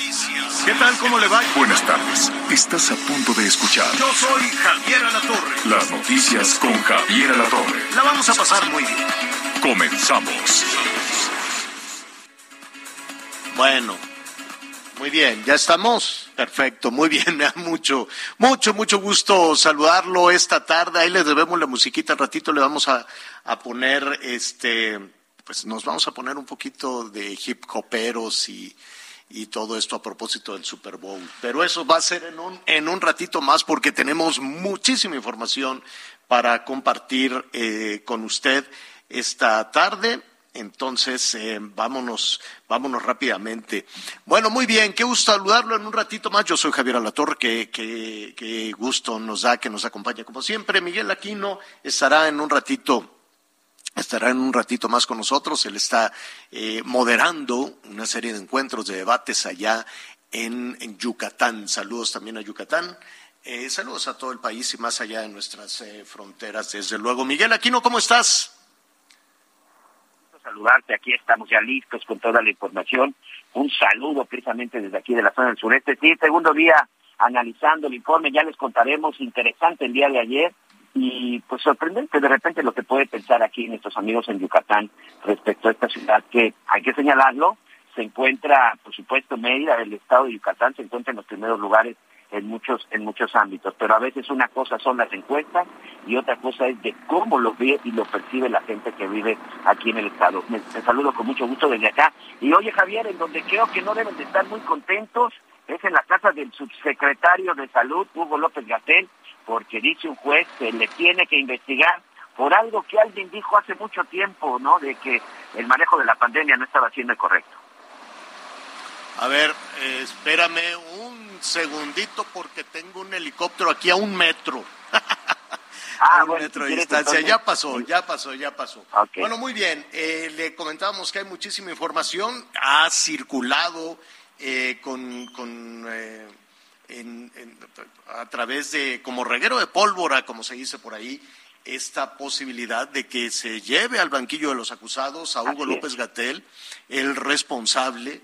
Noticias. ¿Qué tal? ¿Cómo le va? Buenas tardes. Estás a punto de escuchar Yo soy Javier Alatorre. las noticias con Javier Alatorre. La vamos a pasar muy bien. Comenzamos. Bueno, muy bien, ya estamos. Perfecto, muy bien, me da mucho, mucho, mucho gusto saludarlo esta tarde. Ahí le debemos la musiquita, al ratito le vamos a, a poner, este, pues nos vamos a poner un poquito de hip hoperos y, y todo esto a propósito del Super Bowl. Pero eso va a ser en un, en un ratito más porque tenemos muchísima información para compartir eh, con usted esta tarde. Entonces, eh, vámonos, vámonos rápidamente. Bueno, muy bien, qué gusto saludarlo en un ratito más. Yo soy Javier Alatorre, qué, qué, qué gusto nos da que nos acompañe como siempre. Miguel Aquino estará en un ratito estará en un ratito más con nosotros. Él está eh, moderando una serie de encuentros, de debates allá en, en Yucatán. Saludos también a Yucatán. Eh, saludos a todo el país y más allá de nuestras eh, fronteras, desde luego. Miguel Aquino, ¿cómo estás? saludarte. Aquí estamos ya listos con toda la información. Un saludo precisamente desde aquí de la zona del sureste. Sí, segundo día analizando el informe, ya les contaremos, interesante el día de ayer y pues sorprendente de repente lo que puede pensar aquí nuestros amigos en Yucatán respecto a esta ciudad que hay que señalarlo, se encuentra, por supuesto, Mérida, el estado de Yucatán, se encuentra en los primeros lugares en muchos en muchos ámbitos, pero a veces una cosa son las encuestas y otra cosa es de cómo lo ve y lo percibe la gente que vive aquí en el estado. Me, me saludo con mucho gusto desde acá. Y oye Javier, en donde creo que no deben de estar muy contentos es en la casa del subsecretario de Salud, Hugo López Gatel, porque dice un juez que le tiene que investigar por algo que alguien dijo hace mucho tiempo, ¿no? De que el manejo de la pandemia no estaba siendo el correcto. A ver, espérame un segundito porque tengo un helicóptero aquí a un metro. Ah, a un bueno, metro de distancia. entonces- Ya pasó, ya pasó, ya pasó. Bueno, muy bien. Eh, le comentábamos que hay muchísima información. Ha circulado eh, con, con, eh, en- en- a través de, como reguero de pólvora, como se dice por ahí, esta posibilidad de que se lleve al banquillo de los acusados a Hugo. López Gatel, el responsable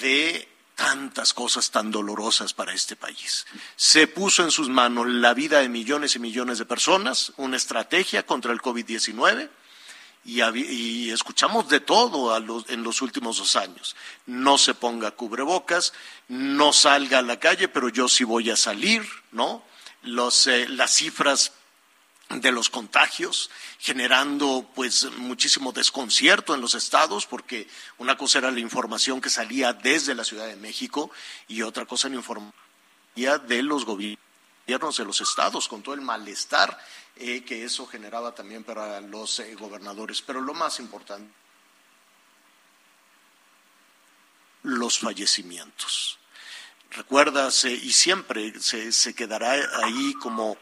de tantas cosas tan dolorosas para este país. Se puso en sus manos la vida de millones y millones de personas, una estrategia contra el COVID-19 y, y escuchamos de todo a los- en los últimos dos años. No se ponga cubrebocas, no salga a la calle, pero yo sí voy a salir, ¿no? Los, eh, las cifras de los contagios, generando pues muchísimo desconcierto en los estados, porque una cosa era la información que salía desde la Ciudad de México y otra cosa la información de los gobiernos de los estados, con todo el malestar eh, que eso generaba también para los eh, gobernadores. Pero lo más importante, los fallecimientos. Recuerdas, eh, y siempre se, se quedará ahí como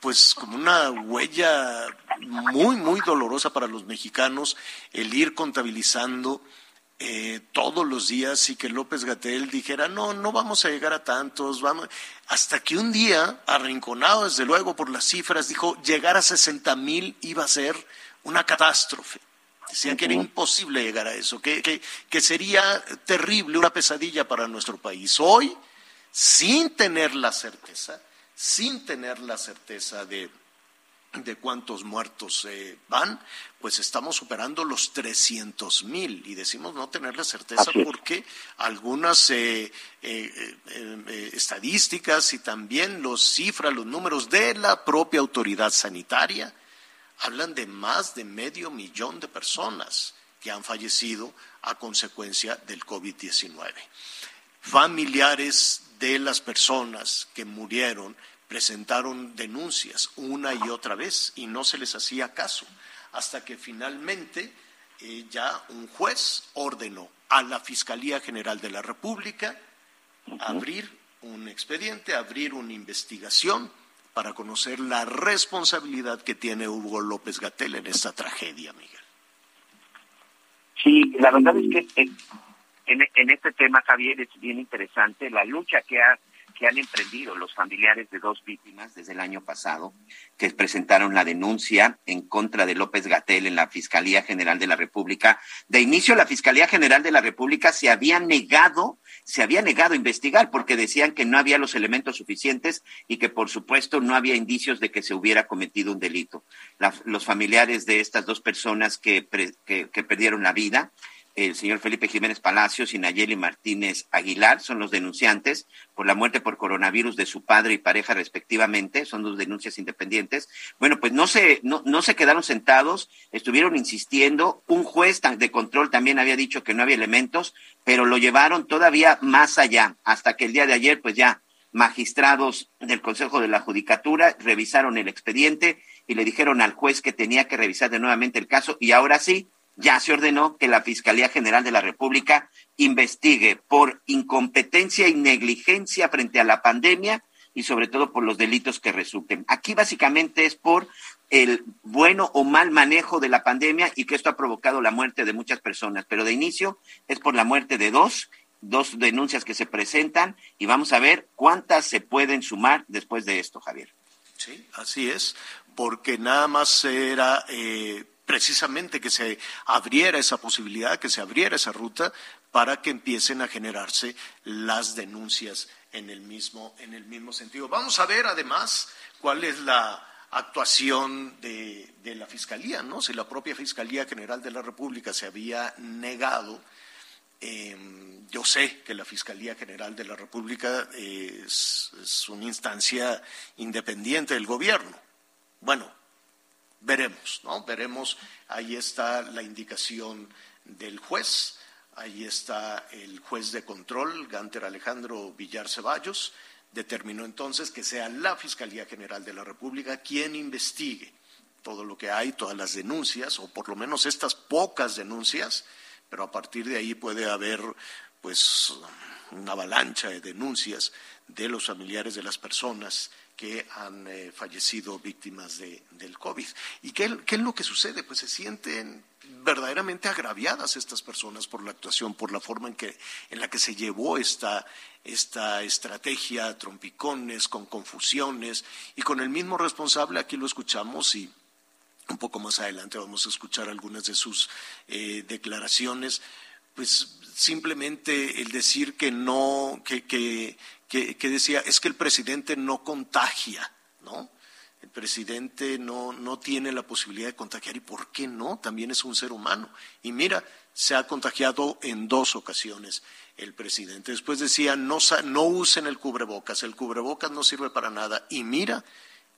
pues como una huella muy, muy dolorosa para los mexicanos el ir contabilizando eh, todos los días y que López Gatel dijera, no, no vamos a llegar a tantos, vamos, hasta que un día, arrinconado desde luego por las cifras, dijo, llegar a 60 mil iba a ser una catástrofe. Decían que era imposible llegar a eso, que, que, que sería terrible, una pesadilla para nuestro país. Hoy, sin tener la certeza, sin tener la certeza de, de cuántos muertos eh, van, pues estamos superando los 300 mil. Y decimos no tener la certeza porque algunas eh, eh, eh, estadísticas y también los cifras, los números de la propia autoridad sanitaria hablan de más de medio millón de personas que han fallecido a consecuencia del COVID-19 familiares de las personas que murieron presentaron denuncias una y otra vez y no se les hacía caso, hasta que finalmente eh, ya un juez ordenó a la Fiscalía General de la República abrir un expediente, abrir una investigación para conocer la responsabilidad que tiene Hugo López Gatel en esta tragedia, Miguel. Sí, la verdad es que en, en este tema, Javier, es bien interesante la lucha que ha que han emprendido los familiares de dos víctimas desde el año pasado, que presentaron la denuncia en contra de López Gatel en la Fiscalía General de la República. De inicio, la Fiscalía General de la República se había negado, se había negado a investigar porque decían que no había los elementos suficientes y que, por supuesto, no había indicios de que se hubiera cometido un delito. los familiares de estas dos personas que, que perdieron la vida el señor Felipe Jiménez Palacios y Nayeli Martínez Aguilar son los denunciantes por la muerte por coronavirus de su padre y pareja respectivamente, son dos denuncias independientes. Bueno, pues no se, no, no se quedaron sentados, estuvieron insistiendo, un juez de control también había dicho que no había elementos, pero lo llevaron todavía más allá, hasta que el día de ayer, pues ya magistrados del Consejo de la Judicatura revisaron el expediente y le dijeron al juez que tenía que revisar de nuevamente el caso y ahora sí, ya se ordenó que la Fiscalía General de la República investigue por incompetencia y negligencia frente a la pandemia y sobre todo por los delitos que resulten. Aquí básicamente es por el bueno o mal manejo de la pandemia y que esto ha provocado la muerte de muchas personas, pero de inicio es por la muerte de dos, dos denuncias que se presentan y vamos a ver cuántas se pueden sumar después de esto, Javier. Sí, así es, porque nada más era eh, precisamente que se abriera esa posibilidad, que se abriera esa ruta para que empiecen a generarse las denuncias en el mismo, en el mismo sentido. Vamos a ver además cuál es la actuación de, la Fiscalía, ¿no? Si la propia Fiscalía General de la República se había negado, em, yo sé que la Fiscalía General de la República es una instancia independiente del gobierno. Bueno, veremos, ¿no? Veremos, ahí está la indicación del juez, ahí está el juez de control, Ganter Alejandro Villar Ceballos, determinó entonces que sea la Fiscalía General de la República quien investigue todo lo que hay, todas las denuncias, o por lo menos estas pocas denuncias, pero a partir de ahí puede haber pues una avalancha de denuncias de los familiares de las personas que han eh, fallecido víctimas de, del COVID. ¿Y qué, es lo que sucede? Pues se sienten verdaderamente agraviadas estas personas por la actuación, por la forma en, que, en la que se llevó esta, esta estrategia, trompicones, con confusiones y con el mismo responsable, aquí lo escuchamos y un poco más adelante vamos a escuchar algunas de sus eh, declaraciones, pues simplemente el decir que no, que, que, decía, es que el presidente no contagia, ¿no? El presidente no, no tiene la posibilidad de contagiar. ¿Y por qué no? También es un ser humano. Y mira, se ha contagiado en dos ocasiones el presidente. Después decía, no, no usen el cubrebocas, el cubrebocas no sirve para nada. Y mira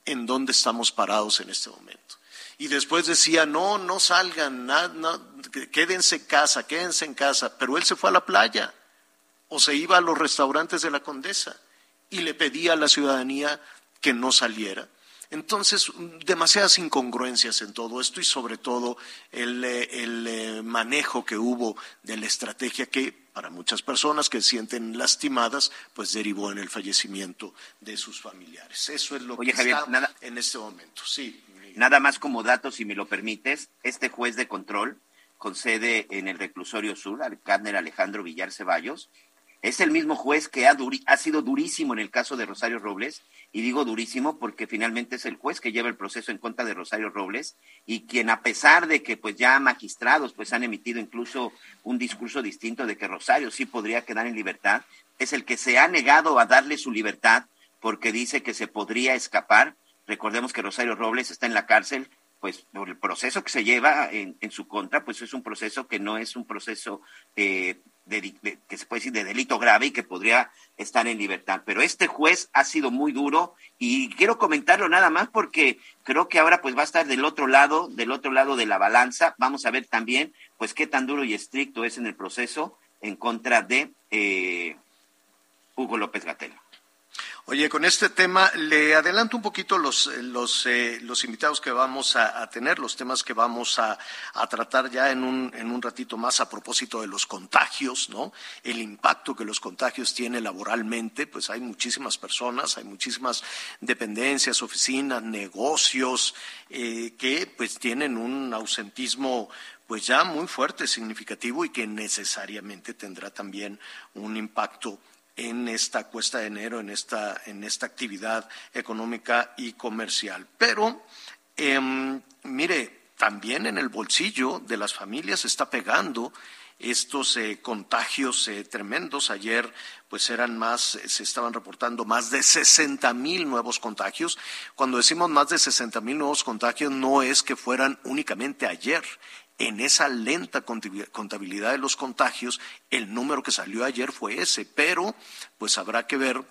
en dónde estamos parados en este momento. Y después decía, no, no salgan, quédense en casa, quédense en casa. Pero él se fue a la playa o se iba a los restaurantes de la condesa y le pedía a la ciudadanía que no saliera. Entonces, demasiadas incongruencias en todo esto y sobre todo el, eh, eh, manejo que hubo de la estrategia que para muchas personas que se sienten lastimadas, pues derivó en el fallecimiento de sus familiares. Eso es lo que está en este momento. Sí. Nada más como dato, si me lo permites, este juez de control con sede en el reclusorio sur, Alcántara Alejandro Villar Ceballos, es el mismo juez que ha, ha, sido durísimo en el caso de Rosario Robles, y digo durísimo porque finalmente es el juez que lleva el proceso en contra de Rosario Robles y quien a pesar de que pues ya magistrados pues han emitido incluso un discurso distinto de que Rosario sí podría quedar en libertad, es el que se ha negado a darle su libertad porque dice que se podría escapar. Recordemos que Rosario Robles está en la cárcel pues el proceso que se lleva en, su contra, pues es un proceso que no es un proceso eh, que se puede decir de delito grave y que podría estar en libertad. Pero este juez ha sido muy duro y quiero comentarlo nada más porque creo que ahora pues va a estar del otro lado, del otro lado de la balanza. Vamos a ver también pues qué tan duro y estricto es en el proceso en contra de eh, Hugo López Gatell. Oye, con este tema le adelanto un poquito los, los, eh, los invitados que vamos a, tener, los temas que vamos a, tratar ya en un, en un ratito más a propósito de los contagios, ¿no? El impacto que los contagios tienen laboralmente, pues hay muchísimas personas, hay muchísimas dependencias, oficinas, negocios eh, que pues tienen un ausentismo pues ya muy fuerte, significativo y que necesariamente tendrá también un impacto en esta cuesta de enero, en esta, en esta actividad económica y comercial. Pero, em, mire, también en el bolsillo de las familias está pegando estos eh, contagios eh, tremendos. Ayer, pues eran más, se estaban reportando más de 60 mil nuevos contagios. Cuando decimos más de 60 mil nuevos contagios, no es que fueran únicamente ayer, en esa lenta contabilidad de los contagios, el número que salió ayer fue ese, pero pues habrá que ver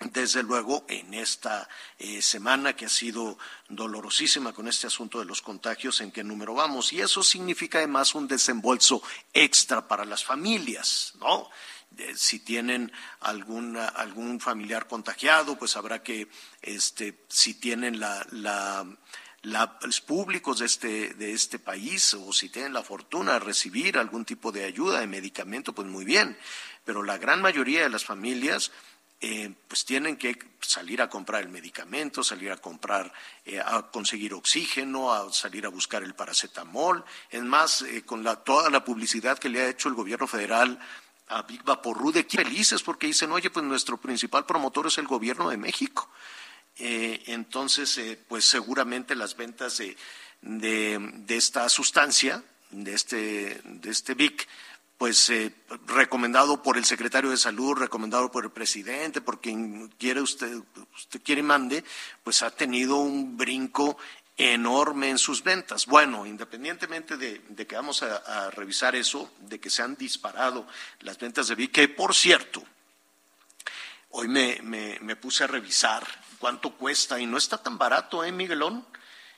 desde luego en esta eh, semana que ha sido dolorosísima con este asunto de los contagios, en qué número vamos. Y eso significa además un desembolso extra para las familias, ¿no? si tienen algún familiar contagiado, pues habrá que, este, si tienen la los públicos de este, de este país o si tienen la fortuna de recibir algún tipo de ayuda, de medicamento, pues muy bien. Pero la gran mayoría de las familias eh, pues tienen que salir a comprar el medicamento, salir a comprar, eh, a conseguir oxígeno, a salir a buscar el paracetamol. Es más, eh, con la, toda la publicidad que le ha hecho el gobierno federal a Big Vaporru, de felices porque dicen, oye, pues nuestro principal promotor es el gobierno de México. Eh, entonces, eh, pues seguramente las ventas de, de, esta sustancia, de este, de este BIC, pues eh, recomendado por el secretario de salud, recomendado por el presidente, por quien quiere usted, usted quiere mande, pues ha tenido un brinco enorme en sus ventas. Bueno, independientemente de, que vamos a, revisar eso, de que se han disparado las ventas de BIC, que por cierto, hoy me, me puse a revisar cuánto cuesta y no está tan barato, ¿eh, Miguelón?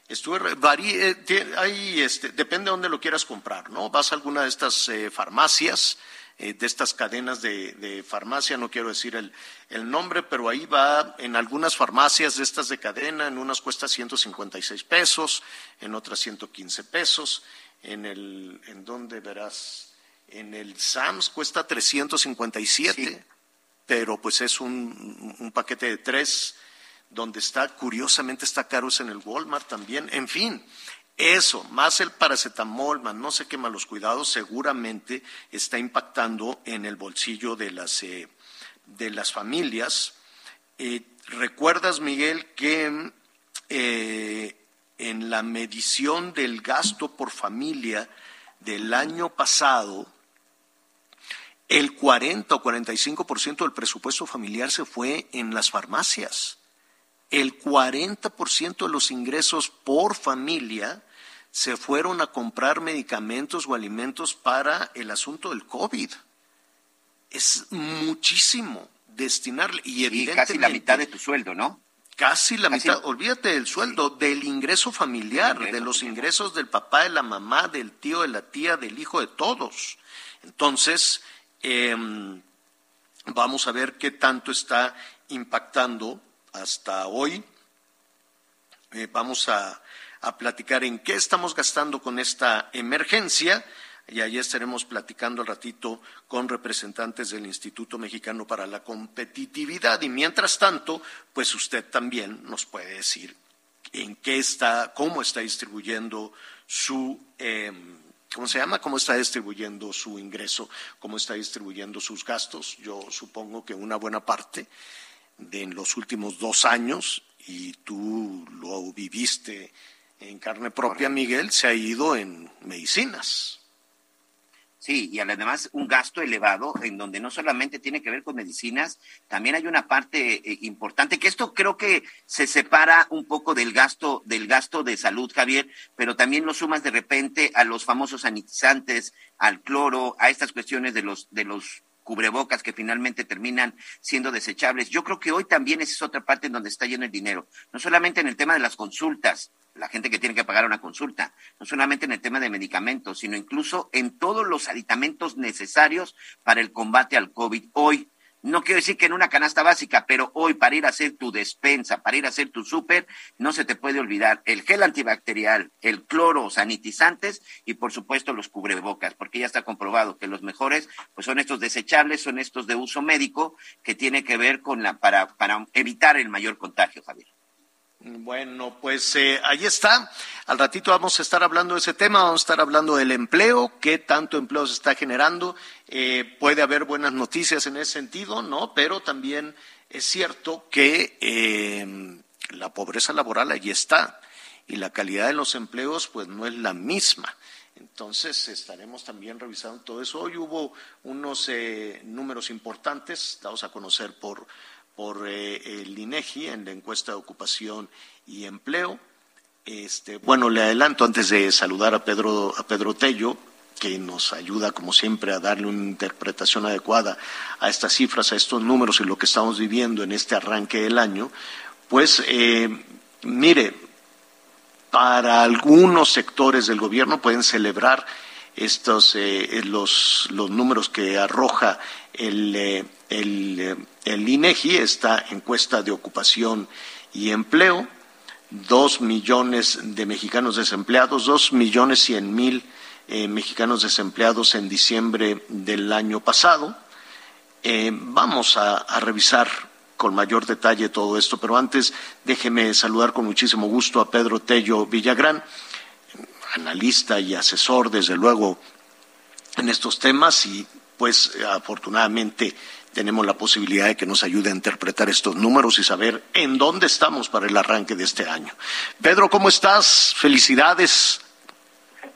Estuve, varía, eh, este, depende de dónde lo quieras comprar, ¿no? Vas a alguna de estas eh, farmacias, eh, de estas cadenas de, farmacia, no quiero decir el, el, nombre, pero ahí va, en algunas farmacias de estas de cadena, en unas cuesta 156 pesos, en otras 115 pesos, en el, en dónde verás, en el Sams cuesta 357, pero pues es un, un paquete de tres donde está, curiosamente está caro es en el Walmart también, en fin. Eso, más el paracetamol, más no sé qué los cuidados, seguramente está impactando en el bolsillo de las, eh, de las familias. Eh, ¿Recuerdas, Miguel, que eh, en la medición del gasto por familia del año pasado, el 40 o 45% del presupuesto familiar se fue en las farmacias? El 40% de los ingresos por familia se fueron a comprar medicamentos o alimentos para el asunto del COVID. Es muchísimo destinarle. Y evidentemente, casi la mitad de tu sueldo, ¿no? Casi la mitad, olvídate del sueldo, del ingreso familiar, de los ingresos del papá, de la mamá, del tío, de la tía, del hijo, de todos. Entonces, em, vamos a ver qué tanto está impactando hasta hoy. Eh, vamos a, platicar en qué estamos gastando con esta emergencia y ahí estaremos platicando al ratito con representantes del Instituto Mexicano para la Competitividad. Y mientras tanto, pues usted también nos puede decir en qué está, cómo está distribuyendo su, em, ¿cómo se llama? ¿Cómo está distribuyendo su ingreso? ¿Cómo está distribuyendo sus gastos? Yo supongo que una buena parte de en los últimos dos años, y tú lo viviste en carne propia, Miguel, se ha ido en medicinas. Sí, y además un gasto elevado en donde no solamente tiene que ver con medicinas, también hay una parte eh, importante que esto creo que se separa un poco del gasto del gasto de salud, Javier, pero también lo sumas de repente a los famosos sanitizantes, al cloro, a estas cuestiones de los de los cubrebocas que finalmente terminan siendo desechables. Yo creo que hoy también esa es otra parte en donde está lleno el dinero, no solamente en el tema de las consultas, la gente que tiene que pagar una consulta, no solamente en el tema de medicamentos, sino incluso en todos los aditamentos necesarios para el combate al COVID. Hoy no quiero decir que en una canasta básica, pero hoy para ir a hacer tu despensa, para ir a hacer tu súper, no se te puede olvidar el gel antibacterial, el cloro, sanitizantes y por supuesto los cubrebocas, porque ya está comprobado que los mejores pues son estos desechables, son estos de uso médico que tiene que ver con la para para evitar el mayor contagio, Javier. Bueno, pues eh, ahí está. Al ratito vamos a estar hablando de ese tema, vamos a estar hablando del empleo, qué tanto empleo se está generando. Eh, puede haber buenas noticias en ese sentido, ¿no? Pero también es cierto que eh, la pobreza laboral allí está y la calidad de los empleos pues no es la misma. Entonces estaremos también revisando todo eso. Hoy hubo unos números importantes dados a conocer por por eh, el INEGI en la encuesta de ocupación y empleo. Este, bueno, le adelanto antes de saludar a Pedro, a Pedro Tello, que nos ayuda, como siempre, a darle una interpretación adecuada a estas cifras, a estos números y lo que estamos viviendo en este arranque del año. Pues, eh, mire, para algunos sectores del gobierno pueden celebrar estos eh, los, los, números que arroja el, el, el INEGI, esta encuesta de ocupación y empleo, dos millones de mexicanos desempleados, dos millones cien mil eh, mexicanos desempleados en diciembre del año pasado. Eh, vamos a, a, revisar con mayor detalle todo esto, pero antes déjeme saludar con muchísimo gusto a Pedro Tello Villagrán, analista y asesor, desde luego, en estos temas y pues afortunadamente tenemos la posibilidad de que nos ayude a interpretar estos números y saber en dónde estamos para el arranque de este año. Pedro, ¿cómo estás? Felicidades.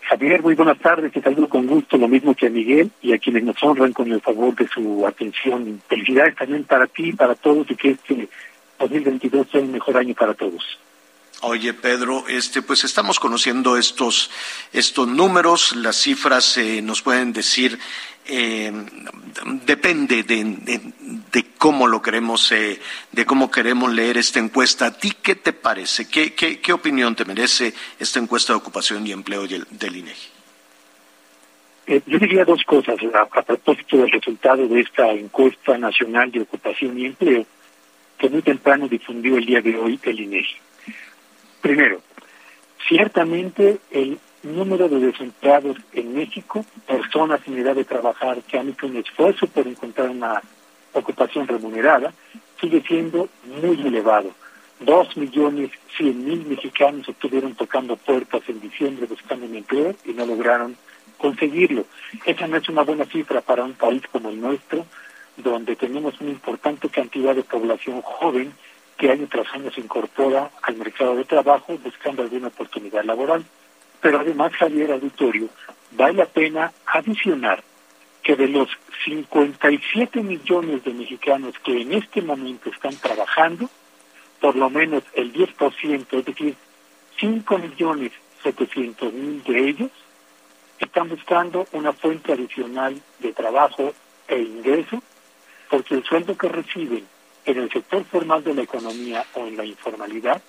Javier, muy buenas tardes, te saludo con gusto, lo mismo que a Miguel y a quienes nos honran con el favor de su atención. Felicidades también para ti, para todos y que este 2022 sea el mejor año para todos. Oye, Pedro, este, pues estamos conociendo estos, estos números, las cifras eh, nos pueden decir, eh, depende de, de, cómo lo queremos, eh, de cómo queremos leer esta encuesta. ¿A ti qué te parece? ¿Qué, qué, qué opinión te merece esta encuesta de ocupación y empleo del, del INEGI? Eh, yo diría dos cosas a, a propósito del resultado de esta encuesta nacional de ocupación y empleo que muy temprano difundió el día de hoy el INEGI. Primero, ciertamente el número de desempleados en México, personas en edad de trabajar que han hecho un esfuerzo por encontrar una ocupación remunerada, sigue siendo muy elevado. Dos millones cien mil mexicanos estuvieron tocando puertas en diciembre buscando un empleo y no lograron conseguirlo. Esa no es una buena cifra para un país como el nuestro, donde tenemos una importante cantidad de población joven que año tras año se incorpora al mercado de trabajo buscando alguna oportunidad laboral. Pero además, Javier Auditorio, vale la pena adicionar que de los 57 millones de mexicanos que en este momento están trabajando, por lo menos el 10%, es decir, 5 millones 700 mil de ellos, están buscando una fuente adicional de trabajo e ingreso, porque el sueldo que reciben en el sector formal de la economía o en la informalidad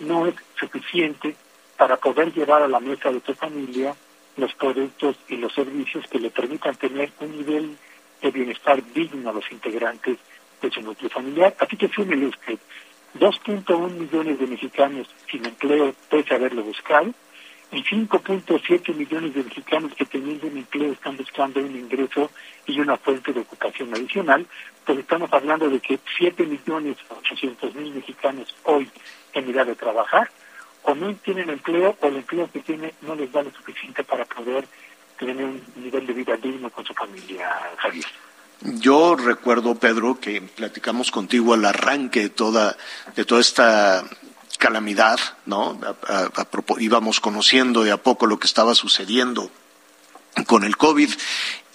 no es suficiente para poder llevar a la mesa de tu familia los productos y los servicios que le permitan tener un nivel de bienestar digno a los integrantes de su núcleo familiar. Así que fíjese usted, 2.1 millones de mexicanos sin empleo pese a haberlo buscado, y 5.7 millones de mexicanos que teniendo un empleo están buscando un ingreso y una fuente de ocupación adicional, pues estamos hablando de que 7 millones 800 mil mexicanos hoy en edad de trabajar o no tienen empleo o el empleo que tienen no les da lo suficiente para poder tener un nivel de vida digno con su familia, Javier. Yo recuerdo, Pedro, que platicamos contigo al arranque de toda, de toda esta calamidad, ¿no? íbamos conociendo de a poco lo que estaba sucediendo con el COVID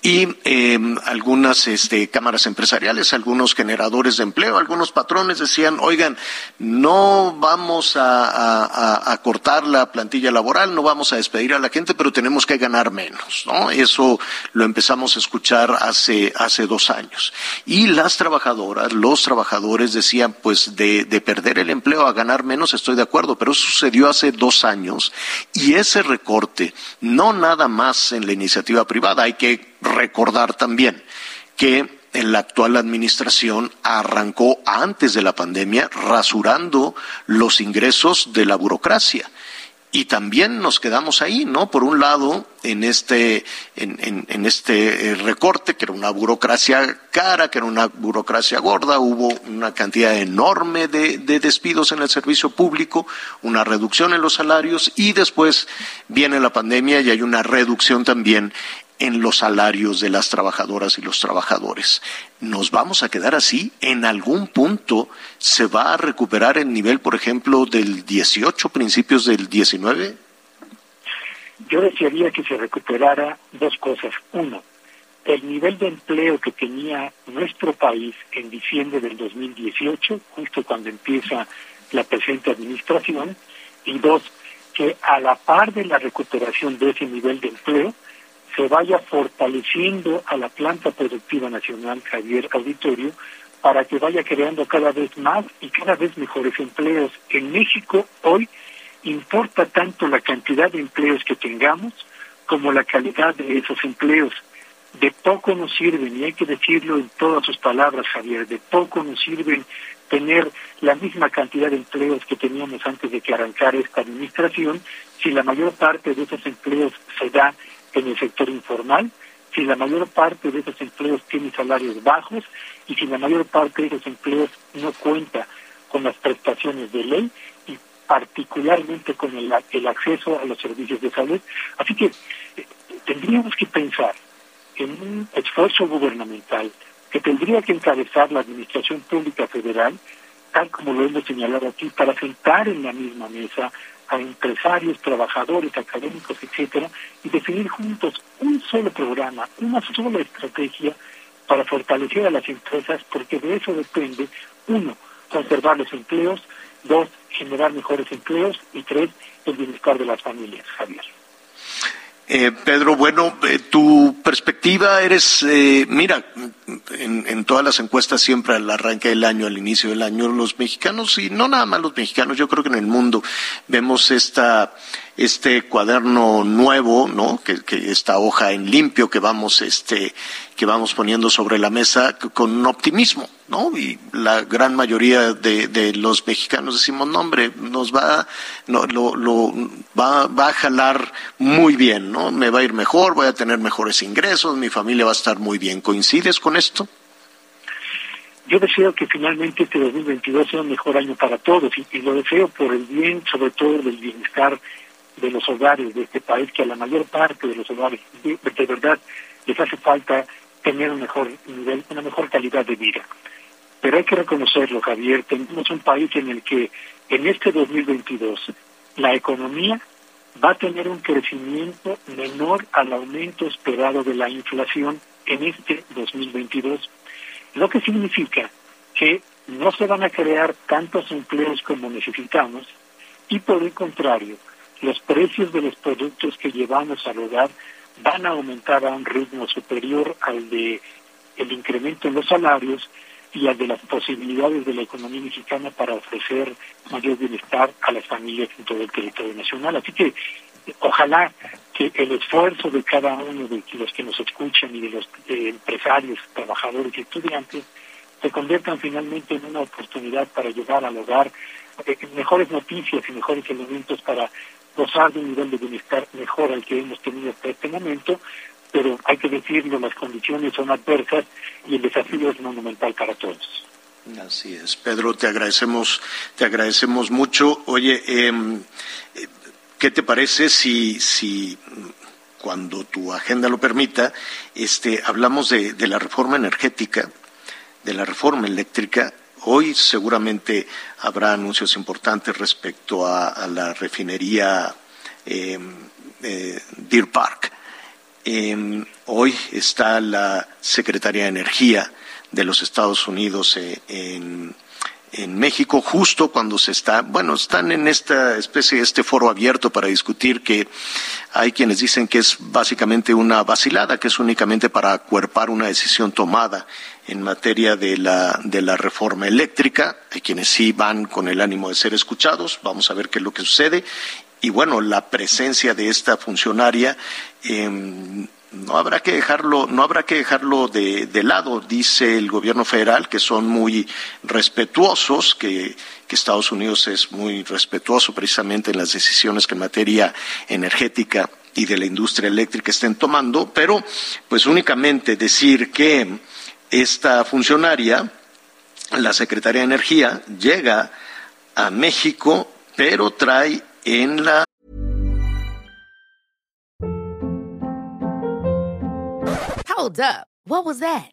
y eh, algunas este, cámaras empresariales, algunos generadores de empleo, algunos patrones decían, oigan, no vamos a, a, cortar la plantilla laboral, no vamos a despedir a la gente, pero tenemos que ganar menos, ¿no? Eso lo empezamos a escuchar hace, hace dos años. Y las trabajadoras, los trabajadores decían, pues de, de perder el empleo a ganar menos estoy de acuerdo, pero eso sucedió hace dos años y ese recorte, no nada más en la iniciativa privada, hay que recordar también que la actual administración arrancó antes de la pandemia rasurando los ingresos de la burocracia y también nos quedamos ahí, ¿no? Por un lado, en este, en, en, este eh, recorte, que era una burocracia cara, que era una burocracia gorda, hubo una cantidad enorme de, de despidos en el servicio público, una reducción en los salarios y después viene la pandemia y hay una reducción también en los salarios de las trabajadoras y los trabajadores. ¿Nos vamos a quedar así? ¿En algún punto se va a recuperar el nivel, por ejemplo, del 18, principios del 19? Yo desearía que se recuperara dos cosas. Uno, el nivel de empleo que tenía nuestro país en diciembre del 2018, justo cuando empieza la presente administración. Y dos, que a la par de la recuperación de ese nivel de empleo, se vaya fortaleciendo a la planta productiva nacional, Javier Auditorio, para que vaya creando cada vez más y cada vez mejores empleos. En México hoy importa tanto la cantidad de empleos que tengamos como la calidad de esos empleos. De poco nos sirven, y hay que decirlo en todas sus palabras, Javier, de poco nos sirven tener la misma cantidad de empleos que teníamos antes de que arrancara esta administración, si la mayor parte de esos empleos se da en el sector informal, si la mayor parte de esos empleos tiene salarios bajos y si la mayor parte de esos empleos no cuenta con las prestaciones de ley y particularmente con el, acceso a los servicios de salud. Así que eh, tendríamos que pensar en un esfuerzo gubernamental que tendría que encabezar la Administración Pública Federal, tal como lo hemos señalado aquí, para sentar en la misma mesa a empresarios, trabajadores, académicos, etcétera, y definir juntos un solo programa, una sola estrategia para fortalecer a las empresas, porque de eso depende, uno, conservar los empleos, dos, generar mejores empleos y tres, el bienestar de las familias, Javier. Eh, Pedro, bueno, eh, tu perspectiva eres, eh, mira, en, en, todas las encuestas siempre al arranque del año, al inicio del año, los mexicanos, y no nada más los mexicanos, yo creo que en el mundo vemos esta este cuaderno nuevo, ¿no? Que, esta hoja en limpio que vamos, este, que vamos poniendo sobre la mesa con optimismo, ¿no? Y la gran mayoría de, los mexicanos decimos, no, hombre, nos va, no, lo, lo va, va a jalar muy bien, ¿no? Me va a ir mejor, voy a tener mejores ingresos, mi familia va a estar muy bien. ¿Coincides con esto? yo deseo que finalmente este 2022 sea un mejor año para todos y, lo deseo por el bien, sobre todo del bienestar de los hogares de este país, que a la mayor parte de los hogares de, verdad les hace falta tener un mejor nivel, una mejor calidad de vida. Pero hay que reconocerlo, Javier, tenemos un país en el que en este 2022 la economía va a tener un crecimiento menor al aumento esperado de la inflación en este 2022, lo que significa que no se van a crear tantos empleos como necesitamos y por el contrario, los precios de los productos que llevamos al hogar van a aumentar a un ritmo superior al de el incremento en los salarios y al de las posibilidades de la economía mexicana para ofrecer mayor bienestar a las familias en todo el territorio nacional. Así que ojalá que el esfuerzo de cada uno de los que nos escuchan y de los eh, empresarios, trabajadores y estudiantes se conviertan finalmente en una oportunidad para llevar al hogar eh, mejores noticias y mejores elementos para gozar de un nivel de bienestar mejor al que hemos tenido hasta este momento, pero hay que decirlo, las condiciones son adversas y el desafío es monumental para todos. Así es, Pedro, te agradecemos, te agradecemos mucho. Oye, eh, ¿qué te parece si, si cuando tu agenda lo permita, este, hablamos de, de la reforma energética, de la reforma eléctrica Hoy seguramente habrá anuncios importantes respecto a, la refinería eh, eh, Deer Park. Eh, hoy está la secretaria de Energía de los Estados Unidos en, en México justo cuando se está, bueno, están en esta especie, este foro abierto para discutir que hay quienes dicen que es básicamente una vacilada, que es únicamente para acuerpar una decisión tomada en materia de la, de la reforma eléctrica. Hay quienes sí van con el ánimo de ser escuchados. Vamos a ver qué es lo que sucede. Y bueno, la presencia de esta funcionaria eh, no habrá que dejarlo, no habrá que dejarlo de, de, lado, dice el gobierno federal, que son muy respetuosos, que, que, Estados Unidos es muy respetuoso precisamente en las decisiones que en materia energética y de la industria eléctrica estén tomando, pero pues únicamente decir que esta funcionaria, la Secretaría de Energía, llega a México, pero trae en la Hold up. What was that?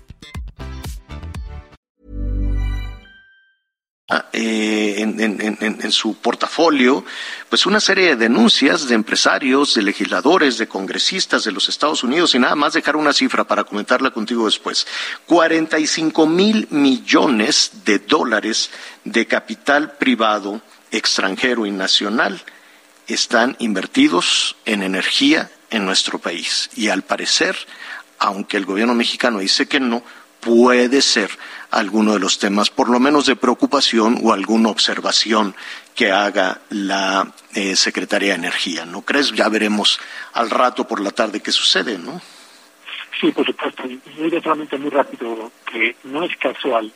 Eh, en, en, en, su portafolio, pues una serie de denuncias de empresarios, de legisladores, de congresistas de los Estados Unidos y nada más dejar una cifra para comentarla contigo después. 45 mil millones de dólares de capital privado extranjero y nacional están invertidos en energía en nuestro país. Y al parecer, aunque el gobierno mexicano dice que no, puede ser alguno de los temas, por lo menos de preocupación o alguna observación que haga la eh, Secretaría de Energía. ¿No crees? Ya veremos al rato por la tarde qué sucede, ¿no? Sí, por supuesto. Y solamente muy rápido que no es casual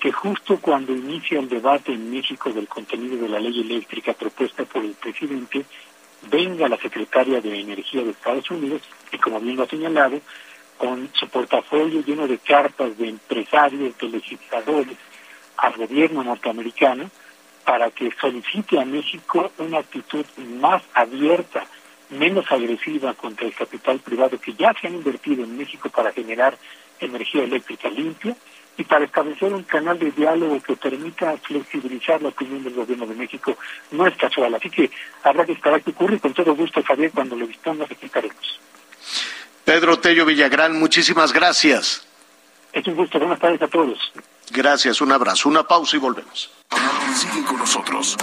que justo cuando inicia el debate en México del contenido de la ley eléctrica propuesta por el presidente, venga la secretaria de Energía de Estados Unidos y, como bien lo ha señalado, con su portafolio lleno de cartas de empresarios, de legisladores al gobierno norteamericano para que solicite a México una actitud más abierta, menos agresiva contra el capital privado que ya se han invertido en México para generar energía eléctrica limpia y para establecer un canal de diálogo que permita flexibilizar la opinión del gobierno de México no es casual. Así que habrá que esperar qué ocurre y con todo gusto, Javier, cuando lo dispongas explicaremos. Pedro Tello Villagrán, muchísimas gracias. Es un gusto, buenas tardes a todos. Gracias, un abrazo, una pausa y volvemos. Sigue con nosotros.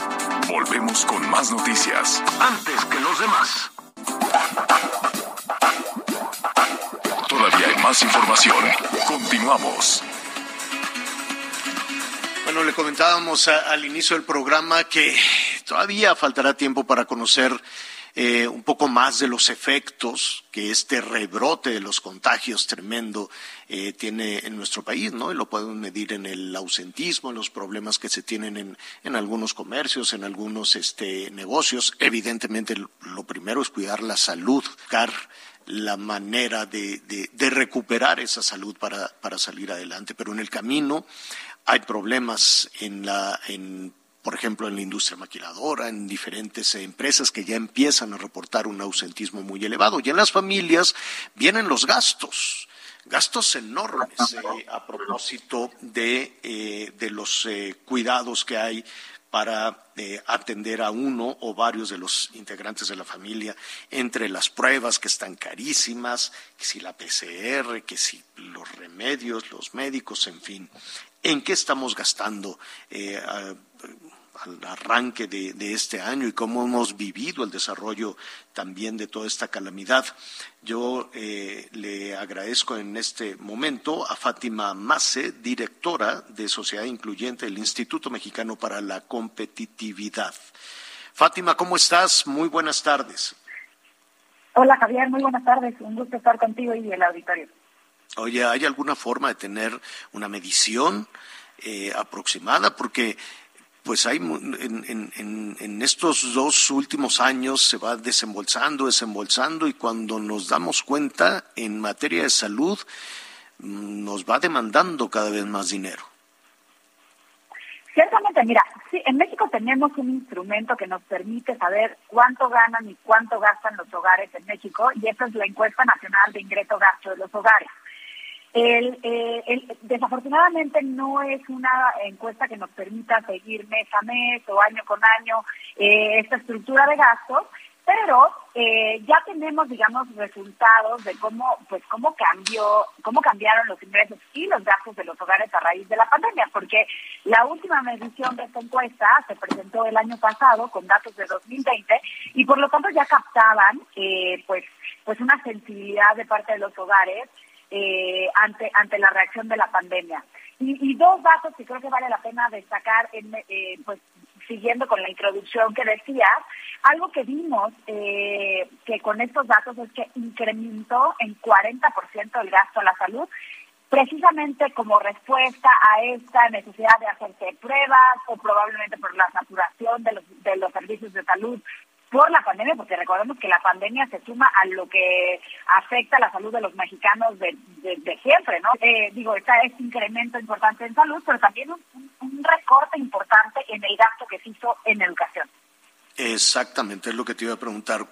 Volvemos con más noticias. Antes que los demás. Todavía hay más información. Continuamos. Bueno, le comentábamos al inicio del programa que todavía faltará tiempo para conocer eh, un poco más de los efectos que este rebrote de los contagios tremendo eh, tiene en nuestro país, ¿no? Y lo podemos medir en el ausentismo, en los problemas que se tienen en, en algunos comercios, en algunos este, negocios. Evidentemente, lo primero es cuidar la salud, buscar la manera de, de, de recuperar esa salud para, para, salir adelante. Pero en el camino hay problemas en la, en por ejemplo, en la industria maquiladora, en diferentes empresas que ya empiezan a reportar un ausentismo muy elevado. Y en las familias vienen los gastos, gastos enormes eh, a propósito de, eh, de los eh, cuidados que hay para eh, atender a uno o varios de los integrantes de la familia, entre las pruebas que están carísimas, que si la PCR, que si los remedios, los médicos, en fin. ¿En qué estamos gastando? Al arranque de, de, este año y cómo hemos vivido el desarrollo también de toda esta calamidad. Yo eh, le agradezco en este momento a Fátima Mace, directora de Sociedad Incluyente del Instituto Mexicano para la Competitividad. Fátima, ¿cómo estás? Muy buenas tardes. Hola Javier, muy buenas tardes. Un gusto estar contigo y el auditorio. Oye, ¿hay alguna forma de tener una medición eh, aproximada? Porque pues hay en, en, en, estos dos últimos años se va desembolsando, desembolsando y cuando nos damos cuenta en materia de salud mm, nos va demandando cada vez más dinero. Ciertamente, mira, sí, en México tenemos un instrumento que nos permite saber cuánto ganan y cuánto gastan los hogares en México y esa es la encuesta nacional de ingreso-gasto de los hogares. El, eh, desafortunadamente no es una encuesta que nos permita seguir mes a mes o año con año eh, esta estructura de gastos, pero eh, ya tenemos, digamos, resultados de cómo, pues, cómo cambió, cómo cambiaron los ingresos y los gastos de los hogares a raíz de la pandemia, porque la última medición de esta encuesta se presentó el año pasado con datos de 2020 y por lo tanto ya captaban, eh, pues, pues una sensibilidad de parte de los hogares eh, ante ante la reacción de la pandemia. Y, dos datos que creo que vale la pena destacar, en, eh, pues siguiendo con la introducción que decías, algo que vimos eh, que con estos datos es que incrementó en 40% el gasto a la salud, precisamente como respuesta a esta necesidad de hacerse pruebas o probablemente por la saturación de los, de los servicios de salud por la pandemia, porque recordemos que la pandemia se suma a lo que afecta a la salud de los mexicanos de, de, siempre, ¿no? Eh, digo, está este incremento importante en salud, pero también un, un recorte importante en el gasto que se hizo en educación. Exactamente, es lo que te iba a preguntar.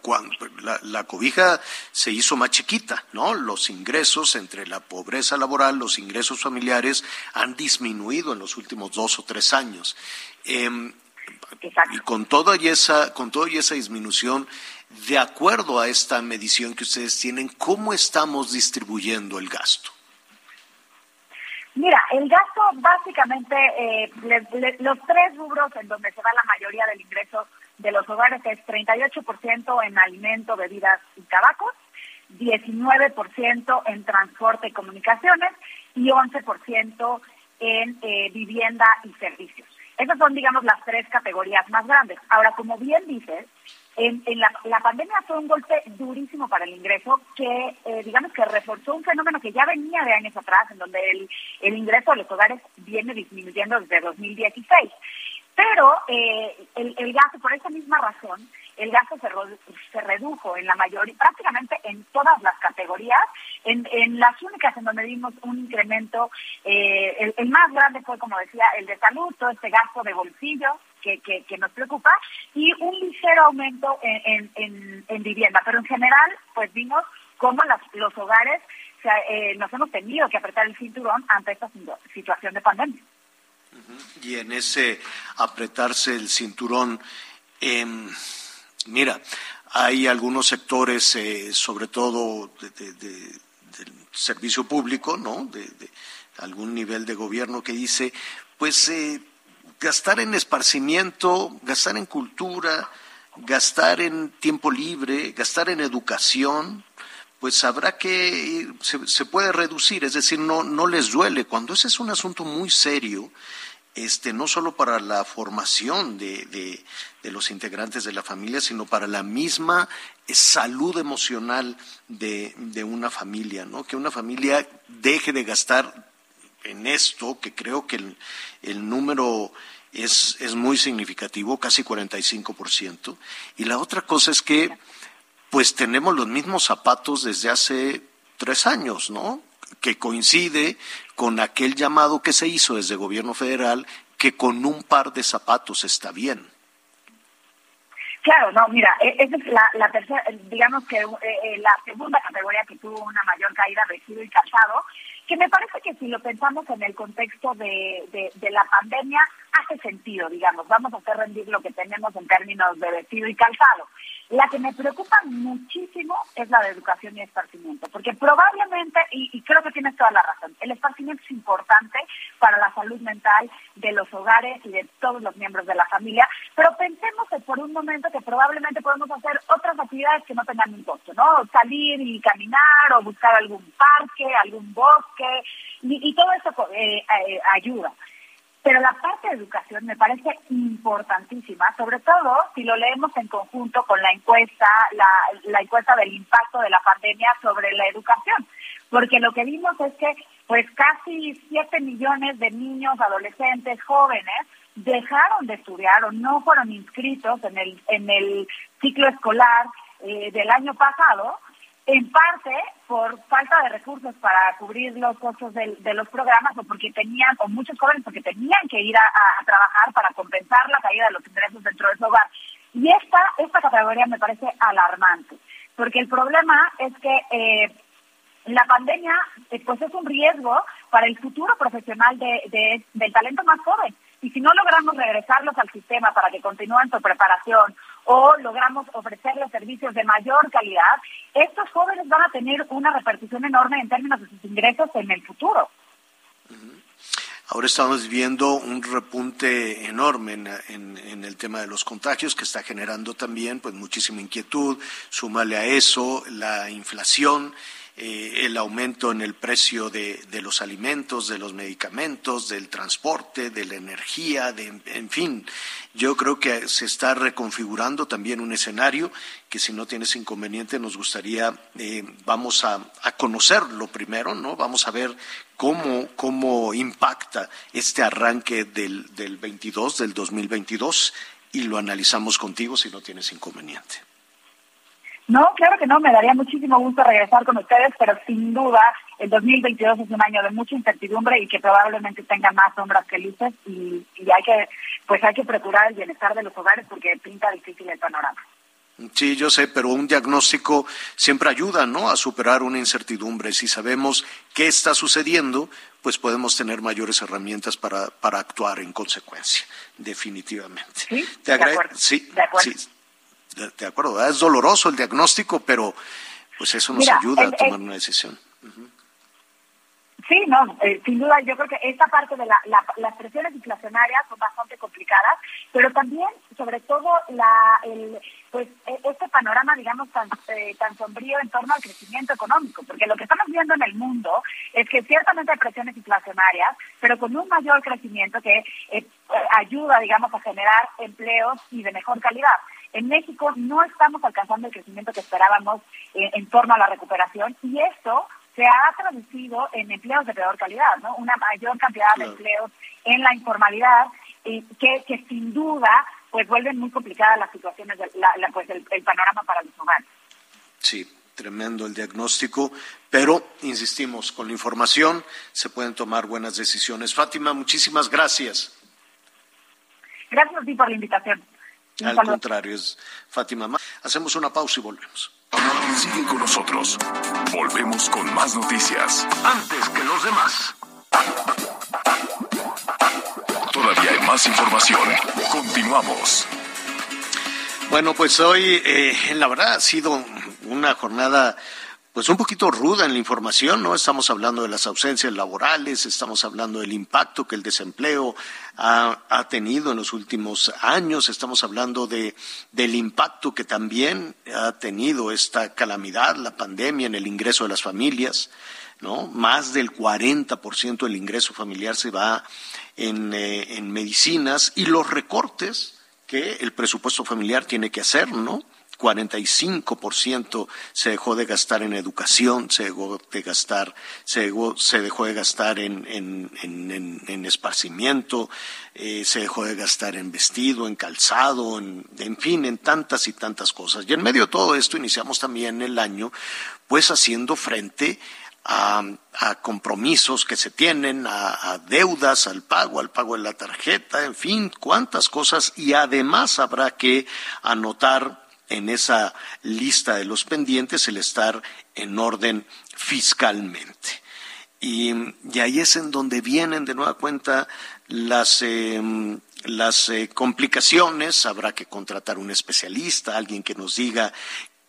La, la, cobija se hizo más chiquita, ¿no? Los ingresos entre la pobreza laboral, los ingresos familiares han disminuido en los últimos dos o tres años. Eh, y con toda y esa, con toda y esa disminución, de acuerdo a esta medición que ustedes tienen, ¿cómo estamos distribuyendo el gasto? Mira, el gasto básicamente, eh, los tres rubros en donde se va la mayoría del ingreso de los hogares es 38% en alimento, bebidas y tabacos, 19% en transporte y comunicaciones y 11% en eh, vivienda y servicios. Esas son, digamos, las tres categorías más grandes. Ahora, como bien dices, en, en la, la, pandemia fue un golpe durísimo para el ingreso que, eh, digamos, que reforzó un fenómeno que ya venía de años atrás, en donde el, el ingreso de los hogares viene disminuyendo desde 2016. Pero eh, el, el gasto, por esa misma razón, el gasto se, se redujo en la mayoría, prácticamente en todas las categorías, en, en las únicas en donde vimos un incremento, eh, el, el, más grande fue, como decía, el de salud, todo este gasto de bolsillo que, que, que nos preocupa, y un ligero aumento en, en, en vivienda. Pero en general, pues vimos cómo las, los hogares eh, nos hemos tenido que apretar el cinturón ante esta situación de pandemia. Y en ese apretarse el cinturón, eh, mira, hay algunos sectores, eh, sobre todo de, de, de, del servicio público, ¿no? De, algún nivel de gobierno que dice, pues eh, gastar en esparcimiento, gastar en cultura, gastar en tiempo libre, gastar en educación, pues habrá que, se, puede reducir, es decir, no, no les duele. Cuando ese es un asunto muy serio, este, no solo para la formación de, de, de, los integrantes de la familia, sino para la misma salud emocional de, de una familia, ¿no? Que una familia deje de gastar en esto, que creo que el, el número es, es muy significativo, casi 45%. Y la otra cosa es que, pues tenemos los mismos zapatos desde hace tres años, ¿no? que coincide con aquel llamado que se hizo desde el gobierno federal que con un par de zapatos está bien. Claro, no, mira, esa es la, la tercera, digamos que eh, la segunda categoría que tuvo una mayor caída, vestido y calzado, que me parece que si lo pensamos en el contexto de, de, la pandemia, hace sentido, digamos, vamos a hacer rendir lo que tenemos en términos de vestido y calzado. La que me preocupa muchísimo es la de educación y esparcimiento, porque probablemente, y, y, creo que tienes toda la razón, el esparcimiento es importante para la salud mental de los hogares y de todos los miembros de la familia, pero pensemos que por un momento que probablemente podemos hacer otras actividades que no tengan un costo, ¿no? Salir y caminar o buscar algún parque, algún bosque, y, todo eso eh, eh, ayuda. Pero la parte de educación me parece importantísima, sobre todo si lo leemos en conjunto con la encuesta, la, la encuesta del impacto de la pandemia sobre la educación, porque lo que vimos es que pues casi 7 millones de niños, adolescentes, jóvenes dejaron de estudiar o no fueron inscritos en el en el ciclo escolar eh, del año pasado en parte por falta de recursos para cubrir los costos de, de, los programas o porque tenían, o muchos jóvenes porque tenían que ir a, a, trabajar para compensar la caída de los ingresos dentro de su hogar. Y esta, esta categoría me parece alarmante, porque el problema es que eh, la pandemia eh, pues es un riesgo para el futuro profesional de, de, del talento más joven. Y si no logramos regresarlos al sistema para que continúen su preparación o logramos ofrecerles servicios de mayor calidad, estos jóvenes van a tener una repercusión enorme en términos de sus ingresos en el futuro. Ahora estamos viendo un repunte enorme en, el tema de los contagios que está generando también pues muchísima inquietud. Súmale a eso la inflación eh, el aumento en el precio de, los alimentos, de los medicamentos, del transporte, de la energía, de, en fin, yo creo que se está reconfigurando también un escenario que si no tienes inconveniente nos gustaría, eh, vamos a, conocerlo primero, ¿no? Vamos a ver cómo, cómo impacta este arranque del, del 22, del 2022 y lo analizamos contigo si no tienes inconveniente. No, claro que no, me daría muchísimo gusto regresar con ustedes, pero sin duda el 2022 es un año de mucha incertidumbre y que probablemente tenga más sombras que luces y, hay que pues hay que procurar el bienestar de los hogares porque pinta difícil el panorama. Sí, yo sé, pero un diagnóstico siempre ayuda, ¿no? A superar una incertidumbre. Si sabemos qué está sucediendo, pues podemos tener mayores herramientas para, para actuar en consecuencia, definitivamente. Sí, de acuerdo. Sí, sí de acuerdo, es doloroso el diagnóstico, pero pues eso nos ayuda a tomar una decisión. Sí, no, eh, sin duda yo creo que esta parte de la, las presiones inflacionarias son bastante complicadas, pero también, sobre todo, la, el, pues e, este panorama, digamos, tan, eh, tan sombrío en torno al crecimiento económico, porque lo que estamos viendo en el mundo es que ciertamente hay presiones inflacionarias, pero con un mayor crecimiento que eh, ayuda, digamos, a generar empleos y de mejor calidad. En México no estamos alcanzando el crecimiento que esperábamos eh, en torno a la recuperación y esto se ha traducido en empleos de peor calidad, ¿no? Una mayor cantidad de empleos en la informalidad que, que sin duda pues vuelven muy complicadas las situaciones, la, pues el, panorama para los humanos. Sí, tremendo el diagnóstico, pero insistimos, con la información se pueden tomar buenas decisiones. Fátima, muchísimas gracias. Gracias a ti por la invitación. Al contrario, es Fátima. Hacemos una pausa y volvemos. Sigue con nosotros. Volvemos con más noticias. Antes que los demás. Todavía hay más información. Continuamos. Bueno, pues hoy, eh, la verdad, ha sido una jornada pues un poquito ruda en la información, ¿no? Estamos hablando de las ausencias laborales, estamos hablando del impacto que el desempleo ha, tenido en los últimos años, estamos hablando de, del impacto que también ha tenido esta calamidad, la pandemia, en el ingreso de las familias, ¿no? Más del 40% del ingreso familiar se va eh, en medicinas y los recortes que el presupuesto familiar tiene que hacer, ¿no? 45% se dejó de gastar en educación, se dejó de gastar, se dejó, se dejó de gastar en, en, en, esparcimiento, eh, se dejó de gastar en vestido, en calzado, en, en fin, en tantas y tantas cosas. Y en medio de todo esto iniciamos también el año, pues haciendo frente a, a, compromisos que se tienen, a, a, deudas, al pago, al pago de la tarjeta, en fin, cuántas cosas. Y además habrá que anotar en esa lista de los pendientes el estar en orden fiscalmente. Y, ahí es en donde vienen de nueva cuenta las, em, las eh, complicaciones. Habrá que contratar un especialista, alguien que nos diga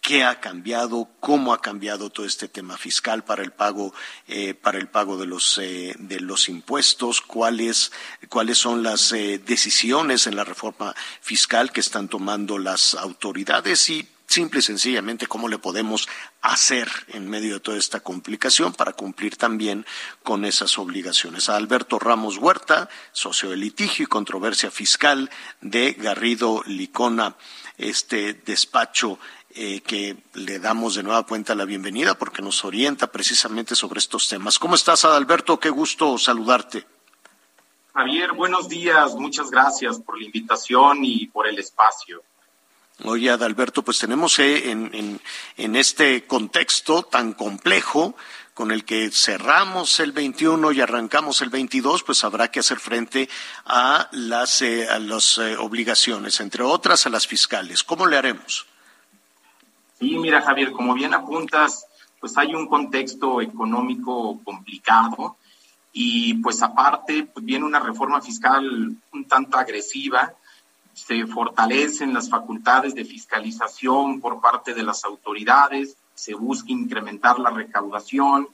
qué ha cambiado, cómo ha cambiado todo este tema fiscal para el pago, eh, para el pago de los, eh, de los impuestos, cuáles, cuáles son las eh, decisiones en la reforma fiscal que están tomando las autoridades y simple y sencillamente cómo le podemos hacer en medio de toda esta complicación para cumplir también con esas obligaciones. A Alberto Ramos Huerta, socio de litigio y controversia fiscal de Garrido Licona, este despacho eh, que le damos de nueva cuenta la bienvenida porque nos orienta precisamente sobre estos temas. ¿Cómo estás, Adalberto? Qué gusto saludarte. Javier, buenos días. Muchas gracias por la invitación y por el espacio. Oye, Adalberto, pues tenemos eh, en, en, este contexto tan complejo con el que cerramos el 21 y arrancamos el 22, pues habrá que hacer frente a las, eh, a las obligaciones, entre otras a las fiscales. ¿Cómo le haremos? Sí, mira Javier, como bien apuntas, pues hay un contexto económico complicado y pues aparte pues viene una reforma fiscal un tanto agresiva se fortalecen las facultades de fiscalización por parte de las autoridades, se busca incrementar la recaudación,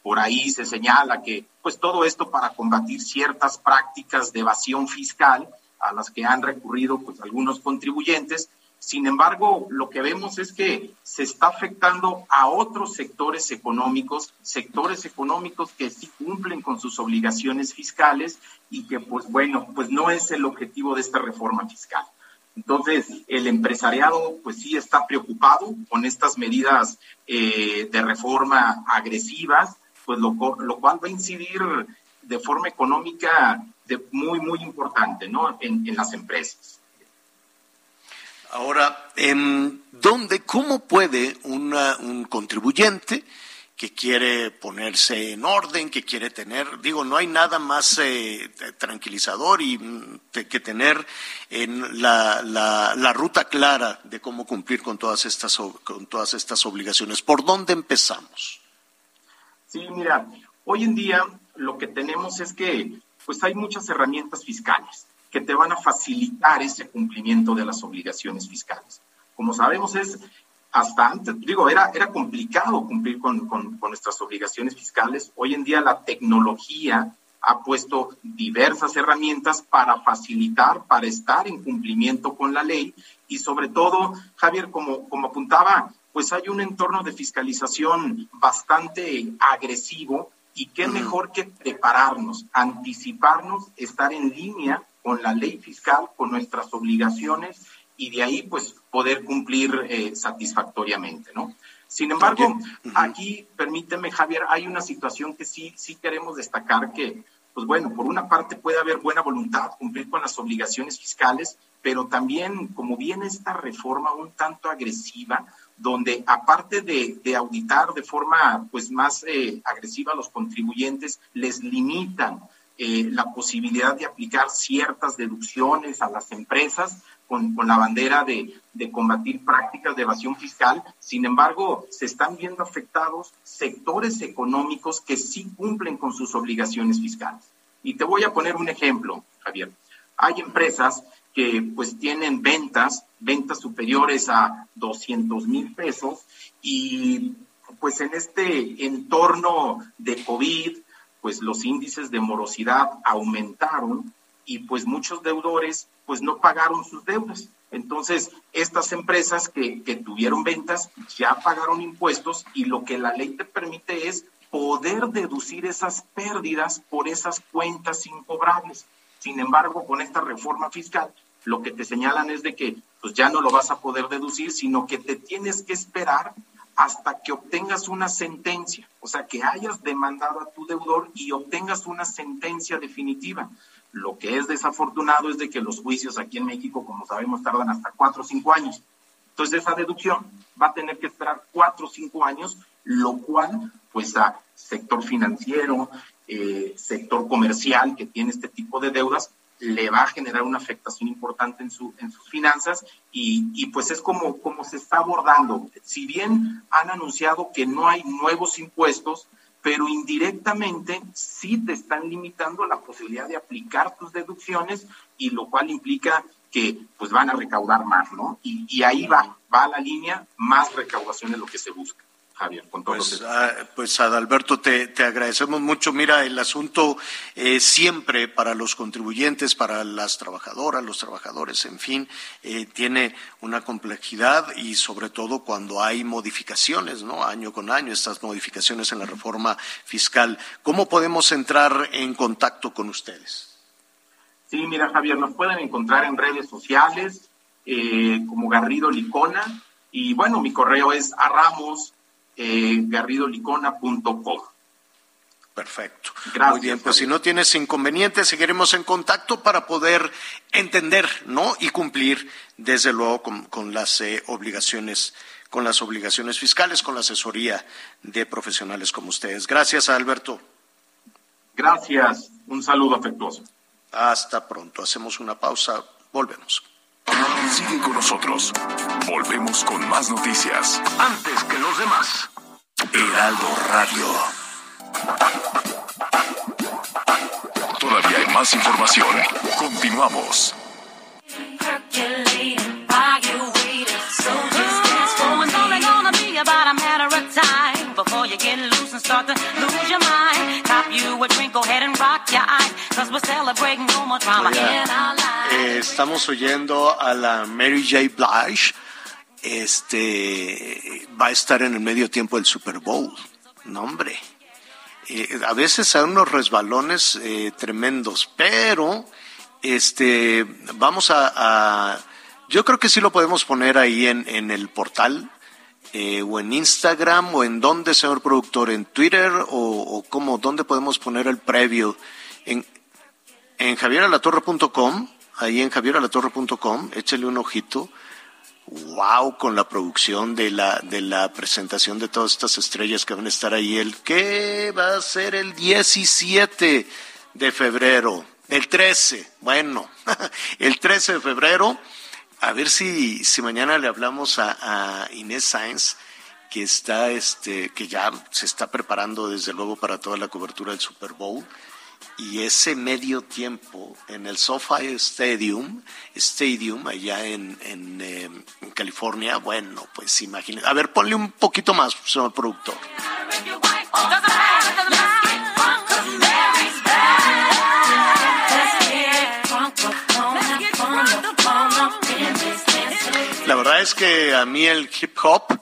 por ahí se señala que pues todo esto para combatir ciertas prácticas de evasión fiscal a las que han recurrido pues algunos contribuyentes. Sin embargo, lo que vemos es que se está afectando a otros sectores económicos, sectores económicos que sí cumplen con sus obligaciones fiscales y que pues bueno, pues no es el objetivo de esta reforma fiscal. Entonces, el empresariado pues sí está preocupado con estas medidas eh, de reforma agresivas, pues lo, cual va a incidir de forma económica de muy, muy importante ¿no? en, las empresas. Ahora, ¿dónde, cómo puede un contribuyente que quiere ponerse en orden, que quiere tener, digo, no hay nada más eh, tranquilizador y mm, que tener en la, la, ruta clara de cómo cumplir con todas estas con todas estas obligaciones. ¿Por dónde empezamos? Sí, mira, hoy en día lo que tenemos es que pues hay muchas herramientas fiscales que te van a facilitar ese cumplimiento de las obligaciones fiscales. Como sabemos, es hasta antes, digo, era, era complicado cumplir con, nuestras obligaciones fiscales. Hoy en día la tecnología ha puesto diversas herramientas para facilitar, para estar en cumplimiento con la ley y sobre todo, Javier, como, como apuntaba, pues hay un entorno de fiscalización bastante agresivo y qué mejor que prepararnos, anticiparnos, estar en línea con la ley fiscal, con nuestras obligaciones y de ahí pues poder cumplir eh, satisfactoriamente, ¿no? Sin embargo, aquí, permíteme, Javier, hay una situación que sí, sí queremos destacar que, pues bueno, por una parte puede haber buena voluntad, cumplir con las obligaciones fiscales, pero también, como viene esta reforma un tanto agresiva, donde aparte de, auditar de forma pues más eh, agresiva a los contribuyentes, les limitan eh, la posibilidad de aplicar ciertas deducciones a las empresas, con, la bandera de, combatir prácticas de evasión fiscal. Sin embargo, se están viendo afectados sectores económicos que sí cumplen con sus obligaciones fiscales. Y te voy a poner un ejemplo, Javier. Hay empresas que pues tienen ventas, ventas superiores a 200 mil pesos y pues en este entorno de COVID, pues los índices de morosidad aumentaron y pues muchos deudores pues no pagaron sus deudas. Entonces, estas empresas que, que tuvieron ventas ya pagaron impuestos y lo que la ley te permite es poder deducir esas pérdidas por esas cuentas incobrables. Sin embargo, con esta reforma fiscal, lo que te señalan es de que pues ya no lo vas a poder deducir, sino que te tienes que esperar hasta que obtengas una sentencia, o sea, que hayas demandado a tu deudor y obtengas una sentencia definitiva. Lo que es desafortunado es de que los juicios aquí en México, como sabemos, tardan hasta cuatro o cinco años. Entonces esa deducción va a tener que esperar cuatro o cinco años, lo cual, pues a sector financiero, eh, sector comercial que tiene este tipo de deudas, le va a generar una afectación importante en, su, en sus finanzas y, y, pues es como, como se está abordando. Si bien han anunciado que no hay nuevos impuestos, pero indirectamente sí te están limitando la posibilidad de aplicar tus deducciones y lo cual implica que pues van a recaudar más, ¿no? Y, y ahí va, va la línea, más recaudación es lo que se busca. Javier, con todo pues, ah, pues Adalberto, te, te, agradecemos mucho. Mira, el asunto eh, siempre para los contribuyentes, para las trabajadoras, los trabajadores, en fin, eh, tiene una complejidad y sobre todo cuando hay modificaciones, ¿no? Año con año, estas modificaciones en la reforma fiscal. ¿Cómo podemos entrar en contacto con ustedes? Sí, mira, Javier, nos pueden encontrar en redes sociales eh, como Garrido Licona y bueno, mi correo es a ramos eh, garridolicona.com. Perfecto. Muy bien, pues si no tienes inconvenientes, seguiremos en contacto para poder entender, ¿no? Y cumplir, desde luego, con, las eh, obligaciones, con las obligaciones fiscales, con la asesoría de profesionales como ustedes. Gracias, Alberto. Gracias. Un saludo afectuoso. Hasta pronto. Hacemos una pausa. Volvemos. Sigue con nosotros. Volvemos con más noticias. Antes que los demás. Heraldo Radio. Todavía hay más información. Continuamos. Eh, estamos oyendo a la Mary J. Blige. Este va a estar en el medio tiempo del Super Bowl. No, hombre. Eh, a veces hay unos resbalones eh, tremendos, pero este vamos a, yo creo que sí lo podemos poner ahí en, en el portal eh, o en Instagram o en dónde, señor productor, en Twitter o, o cómo, dónde podemos poner el previo en, en javieralatorre.com, ahí en javieralatorre.com, échale un ojito. Wow, con la producción de la, de la presentación de todas estas estrellas que van a estar ahí. El que va a ser el 17 de febrero, el 13, bueno, el 13 de febrero a ver si, si mañana le hablamos a, Inés Sáenz, que está, este, que ya se está preparando desde luego para toda la cobertura del Super Bowl. Y ese medio tiempo en el SoFi Stadium, Stadium allá en, em, California, bueno, pues imagínate. A ver, ponle un poquito más, señor productor. La verdad es que a mí el hip hop,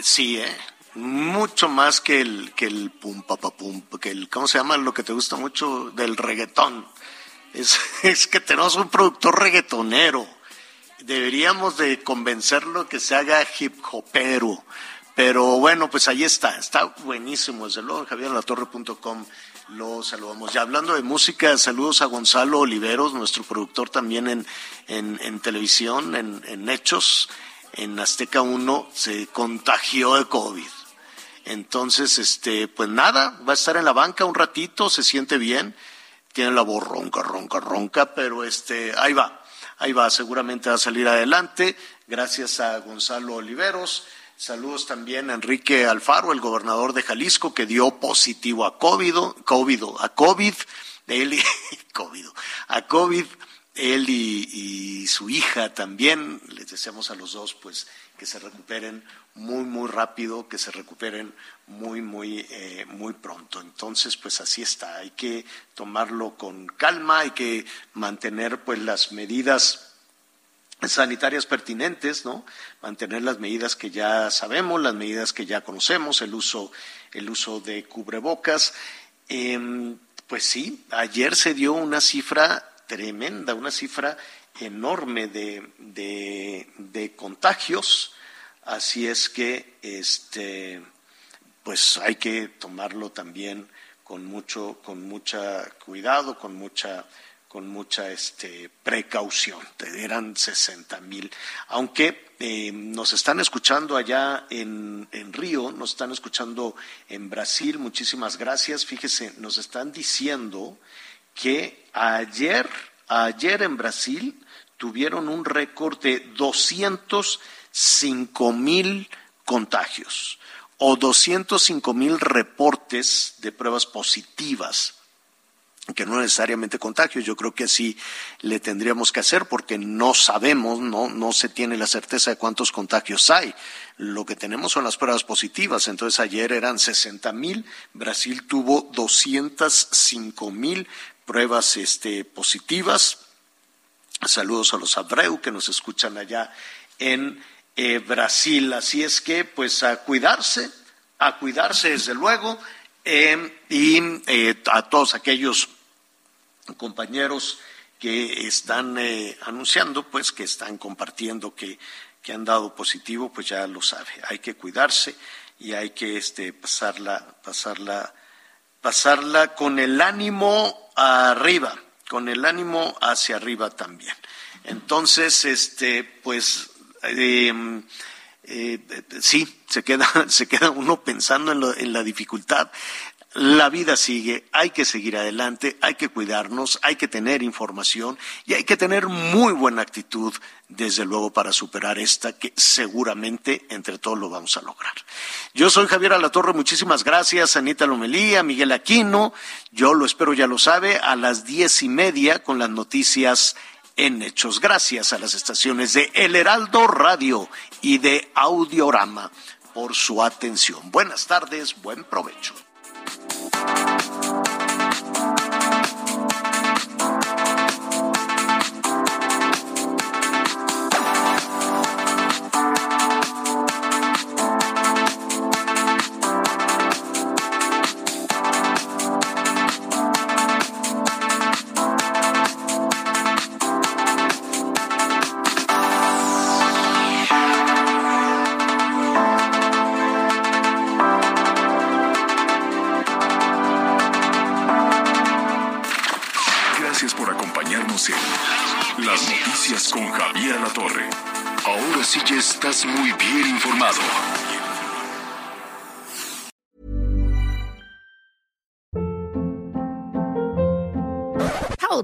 sí, ¿eh? Mucho más que el, que el pum, pa, pum, que el, ¿cómo se llama? Lo que te gusta mucho del reggaetón. Es, es que tenemos un productor reggaetonero. Deberíamos de convencerlo que se haga hip hopero. Pero bueno, pues ahí está, está buenísimo, desde luego, javierlatorre.com lo saludamos. Ya hablando de música, saludos a Gonzalo Oliveros, nuestro productor también en, en, televisión, en, en, Hechos, en Azteca 1, se contagió de COVID. Entonces, este, pues nada, va a estar en la banca un ratito, se siente bien, tiene la voz ronca, ronca, ronca, pero este, ahí va, ahí va, seguramente va a salir adelante, gracias a Gonzalo Oliveros. Saludos también a Enrique Alfaro, el gobernador de Jalisco, que dio positivo a COVID, COVID a COVID, él y, COVID, a COVID, él y, su hija también. Les deseamos a los dos, pues, que se recuperen muy, muy rápido, que se recuperen muy, muy, eh, muy pronto. Entonces, pues así está. Hay que tomarlo con calma, hay que mantener, pues, las medidas sanitarias pertinentes, ¿no? Mantener las medidas que ya sabemos, las medidas que ya conocemos, el uso, el uso de cubrebocas. Em, pues sí, ayer se dio una cifra tremenda, una cifra enorme de, de, contagios, así es que este, pues hay que tomarlo también con mucho, con mucha cuidado, con mucha con mucha este, precaución. Eran 60 mil. Aunque eh, nos están escuchando allá en, en, Río, nos están escuchando en Brasil, muchísimas gracias. Fíjese, nos están diciendo que ayer, ayer en Brasil tuvieron un récord de 205 mil contagios o 205 mil reportes de pruebas positivas que no necesariamente contagios. Yo creo que así le tendríamos que hacer porque no sabemos, no, no se tiene la certeza de cuántos contagios hay. Lo que tenemos son las pruebas positivas. Entonces ayer eran 60 mil, Brasil tuvo 205 mil pruebas este, positivas. Saludos a los Abreu que nos escuchan allá en eh, Brasil. Así es que, pues, a cuidarse, a cuidarse desde luego eh, y eh, a todos aquellos compañeros que están eh, anunciando, pues que están compartiendo que, que, han dado positivo, pues ya lo sabe. Hay que cuidarse y hay que este, pasarla, pasarla, pasarla con el ánimo arriba, con el ánimo hacia arriba también. Entonces, este, pues eh, eh, sí, se queda, se queda uno pensando en, en la dificultad. La vida sigue, hay que seguir adelante, hay que cuidarnos, hay que tener información y hay que tener muy buena actitud, desde luego, para superar esta que seguramente entre todos lo vamos a lograr. Yo soy Javier Alatorre, muchísimas gracias, Anita Lomelía, Miguel Aquino, yo lo espero, ya lo sabe, a las diez y media con las noticias en hechos, gracias a las estaciones de El Heraldo Radio y de Audiorama por su atención. Buenas tardes, buen provecho.